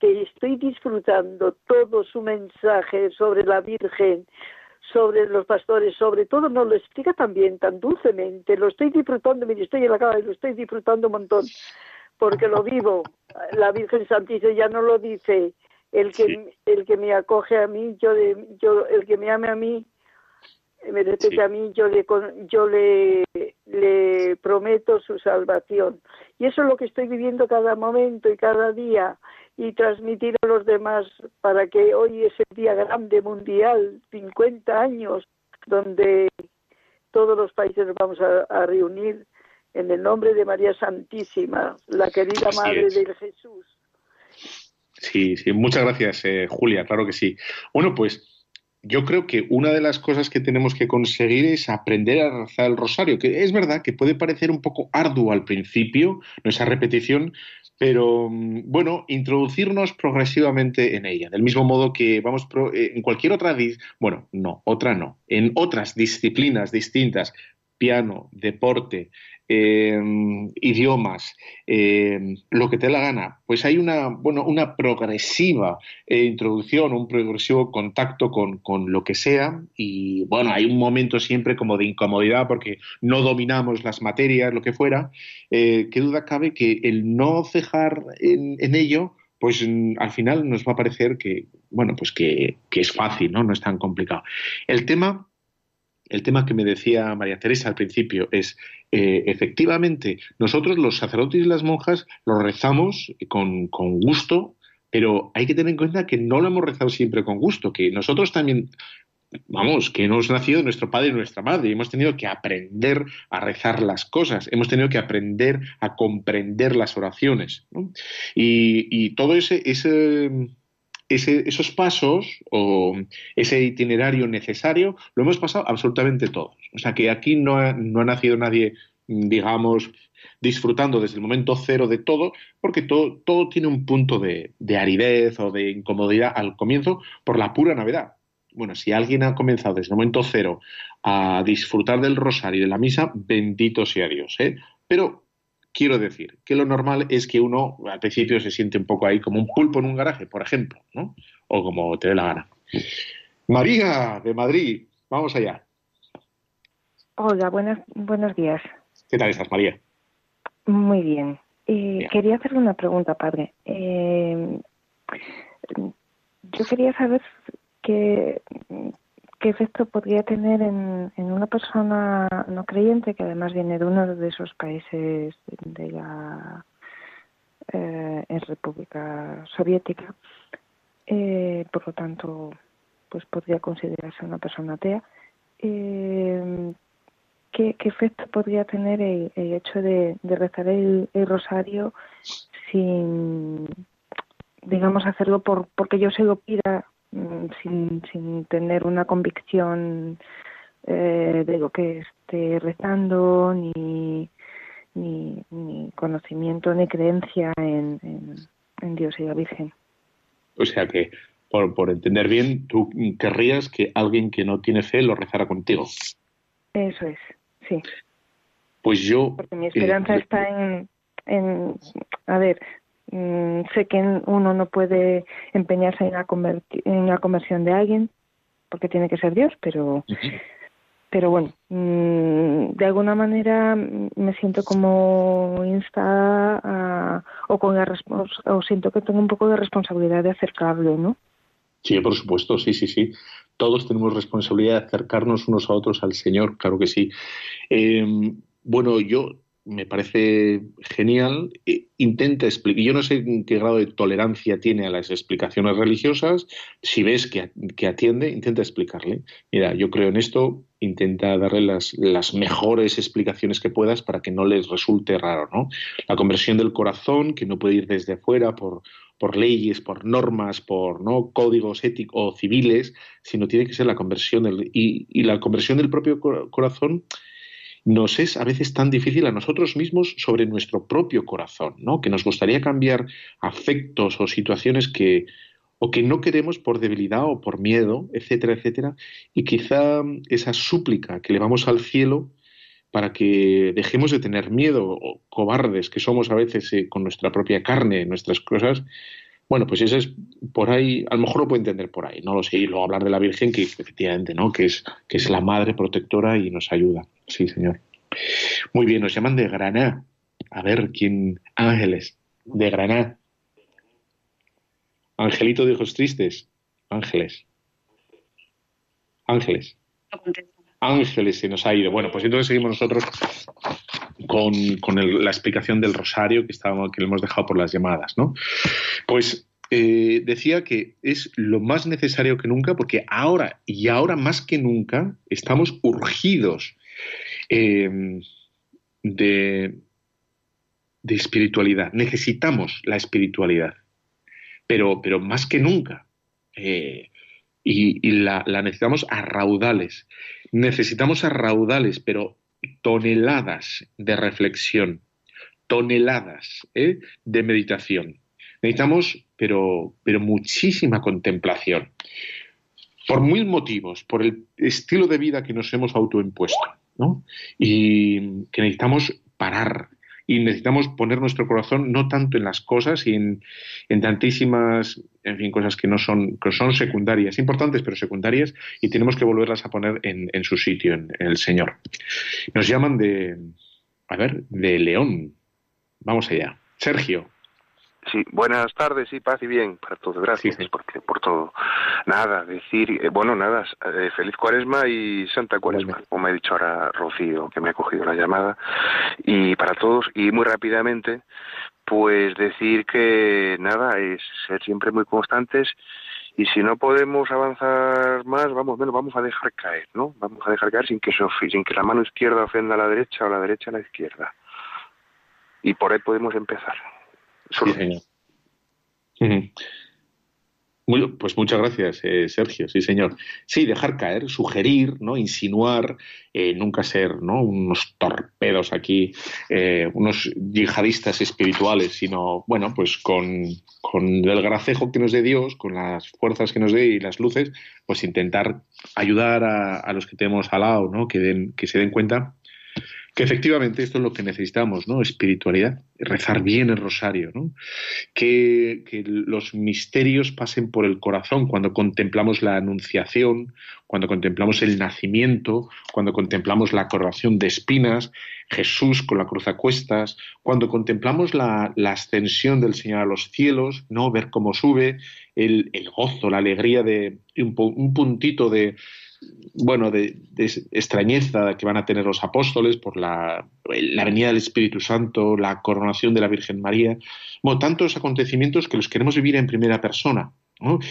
que estoy disfrutando todo su mensaje sobre la Virgen, sobre los pastores, sobre todo nos lo explica también tan dulcemente. Lo estoy disfrutando, me estoy en la cama y lo estoy disfrutando un montón, porque lo vivo. La Virgen Santísima ya no lo dice. El que, el que me acoge a mí, yo, yo el que me ame a mí, me respete a mí, yo le, yo le, le prometo su salvación. Y eso es lo que estoy viviendo cada momento y cada día y transmitir a los demás para que hoy es el día grande mundial, 50 años, donde todos los países nos vamos a, reunir en el nombre de María Santísima, la querida Madre de Jesús. Sí, sí, muchas gracias, eh, Julia, claro que sí. Bueno, pues yo creo que una de las cosas que tenemos que conseguir es aprender a rezar el rosario, que es verdad que puede parecer un poco arduo al principio, no esa repetición, pero mm, bueno, introducirnos progresivamente en ella, del mismo modo que vamos eh, en cualquier otra, bueno, no, otra no, en otras disciplinas distintas, piano, deporte, Em, idiomas, em, lo que te la gana, pues hay una, bueno, una progresiva eh, introducción, un progresivo contacto con, con, lo que sea y bueno, hay un momento siempre como de incomodidad porque no dominamos las materias, lo que fuera, eh, qué duda cabe que el no cejar en, en ello pues mm, al final nos va a parecer que, bueno, pues que, que es fácil, ¿no? No es tan complicado. El tema el tema que me decía María Teresa al principio es, eh, efectivamente, nosotros los sacerdotes y las monjas lo rezamos con, gusto, pero hay que tener en cuenta que no lo hemos rezado siempre con gusto, que nosotros también, vamos, que hemos nacido nuestro padre y nuestra madre, y hemos tenido que aprender a rezar las cosas, hemos tenido que aprender a comprender las oraciones. Y, todo ese esos pasos o ese itinerario necesario lo hemos pasado absolutamente todos. O sea que aquí no ha, nacido nadie, digamos, disfrutando desde el momento cero de todo, porque todo, todo tiene un punto de, aridez o de incomodidad al comienzo por la pura novedad. Bueno, si alguien ha comenzado desde el momento cero a disfrutar del rosario y de la misa, bendito sea Dios. ¿eh? Pero Quiero decir que lo normal es que uno al principio se siente un poco ahí como un pulpo en un garaje, por ejemplo, ¿no? O como te dé la gana. María, de Madrid, vamos allá. Hola, buenas, buenos días. ¿Qué tal estás, María? Muy bien. Eh, quería hacerle una pregunta, padre. Eh, yo quería saber que qué efecto podría tener en, una persona no creyente que además viene de uno de esos países de la eh, República Soviética, eh, por lo tanto, pues podría considerarse una persona atea. Eh, ¿qué, efecto podría tener el, hecho de, rezar el, rosario sin, digamos, hacerlo por porque yo se lo pida sin, sin tener una convicción eh, de lo que esté rezando, ni, ni, ni conocimiento ni creencia en, en, Dios y la Virgen. O sea que, por, por entender bien, tú querrías que alguien que no tiene fe lo rezara contigo. Eso es, sí. Pues yo. Porque mi esperanza eh, está en, en. A ver, Mm, sé que uno no puede empeñarse en la, en la conversión de alguien porque tiene que ser Dios, pero pero bueno, mm, de alguna manera me siento como instada o con la o siento que tengo un poco de responsabilidad de acercarlo, ¿no? Sí, por supuesto, sí, sí, sí. Todos tenemos responsabilidad de acercarnos unos a otros al Señor, claro que sí. Em, bueno, yo me parece genial. Eh, intenta explicar. Yo no sé qué grado de tolerancia tiene a las explicaciones religiosas. Si ves que, atiende, intenta explicarle. Mira, yo creo en esto. Intenta darle las, las, mejores explicaciones que puedas para que no les resulte raro, ¿no? La conversión del corazón, que no puede ir desde afuera por, por leyes, por normas, por no códigos éticos o civiles, sino tiene que ser la conversión del y, y la conversión del propio corazón nos es a veces tan difícil a nosotros mismos sobre nuestro propio corazón, ¿no? Que nos gustaría cambiar afectos o situaciones que o que no queremos por debilidad o por miedo, etcétera, etcétera, y quizá esa súplica que le vamos al cielo para que dejemos de tener miedo o cobardes que somos a veces eh, con nuestra propia carne, nuestras cosas, bueno, pues eso es por ahí, a lo mejor lo puede entender por ahí, no lo sé, y luego hablar de la Virgen, que efectivamente, ¿no? Que es, que es la madre protectora y nos ayuda. Sí, señor. Muy bien, nos llaman de Granada. A ver, ¿quién? Ángeles, de Granada. Angelito de ojos tristes. Ángeles. Ángeles. Ángeles se nos ha ido. Bueno, pues entonces seguimos nosotros con, la explicación del rosario que, estábamos, que le hemos dejado por las llamadas, ¿no? Pues eh, decía que es lo más necesario que nunca, porque ahora y ahora más que nunca estamos urgidos eh, de, espiritualidad. Necesitamos la espiritualidad, pero, pero más que nunca. Eh, y, la, la, necesitamos a raudales. Necesitamos a raudales, pero toneladas de reflexión, toneladas ¿eh? de meditación. Necesitamos, pero, pero muchísima contemplación. Por mil motivos, por el estilo de vida que nos hemos autoimpuesto, ¿no? Y que necesitamos parar, y necesitamos poner nuestro corazón no tanto en las cosas y en, tantísimas, en fin, cosas que no son, que son secundarias, importantes pero secundarias, y tenemos que volverlas a poner en, su sitio, en, el Señor. Nos llaman de, a ver, de León. Vamos allá. Sergio. Sí, buenas tardes y paz y bien para todos. Gracias Porque, por todo. Nada, decir, eh, bueno, nada, eh, feliz cuaresma y santa cuaresma, como me ha dicho ahora Rocío, que me ha cogido la llamada. Y para todos, y muy rápidamente, pues decir que nada, es ser siempre muy constantes y si no podemos avanzar más, vamos, bueno, vamos a dejar caer, ¿no? Vamos a dejar caer sin que, sin que la mano izquierda ofenda a la derecha o la derecha a la izquierda. Y por ahí podemos empezar pues muchas gracias, eh, Sergio. Sí, señor. Sí, dejar caer, sugerir, ¿no? insinuar, eh, nunca ser ¿no? unos torpedos aquí, eh, unos yihadistas espirituales, sino, bueno, pues con, el gracejo que nos dé Dios, con las fuerzas que nos dé y las luces, pues intentar ayudar a, a los que tenemos al lado, ¿no? que, den, que se den cuenta que efectivamente esto es lo que necesitamos, ¿no? Espiritualidad, rezar bien el rosario, ¿no? Que, los misterios pasen por el corazón cuando contemplamos la anunciación, cuando contemplamos el nacimiento, cuando contemplamos la coronación de espinas, Jesús con la cruz a cuestas, cuando contemplamos la, ascensión del Señor a los cielos, ¿no? Ver cómo sube, el, gozo, la alegría de un puntito de bueno, de, extrañeza que van a tener los apóstoles por la, venida del Espíritu Santo, la coronación de la Virgen María, bueno, tantos acontecimientos que los queremos vivir en primera persona.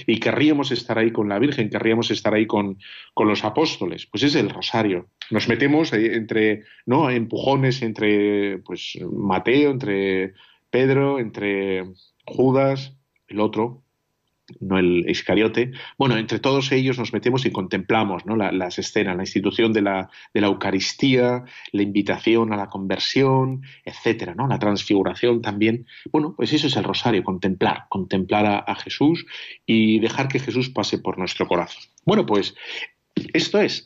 Y querríamos estar ahí con la Virgen, querríamos estar ahí con, los apóstoles. Pues es el rosario. Nos metemos entre ¿no? empujones entre pues, Mateo, entre Pedro, entre Judas, el otro, no el Iscariote. Bueno, entre todos ellos nos metemos y contemplamos ¿no? las escenas, la institución de la, de la, Eucaristía, la invitación a la conversión, etcétera, ¿no? La transfiguración también. Bueno, pues eso es el rosario, contemplar, contemplar a, a Jesús y dejar que Jesús pase por nuestro corazón. Bueno, pues esto es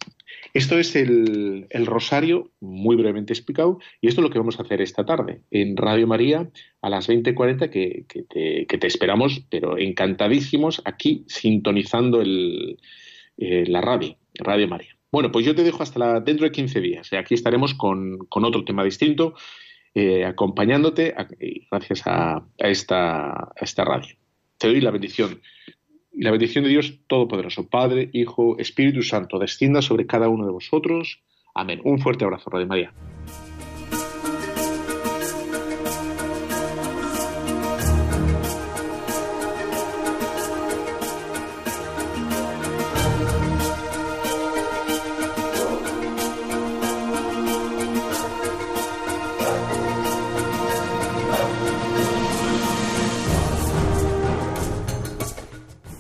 esto es el, rosario, muy brevemente explicado, y esto es lo que vamos a hacer esta tarde en Radio María a las 20.40, que, que, te, esperamos, pero encantadísimos aquí sintonizando eh, la radio, Radio María. Bueno, pues yo te dejo hasta dentro de 15 días. Aquí estaremos con, otro tema distinto, eh, acompañándote gracias a, esta radio. Te doy la bendición. Y la bendición de Dios Todopoderoso, Padre, Hijo, Espíritu Santo, descienda sobre cada uno de vosotros. Amén. Un fuerte abrazo, Radio María.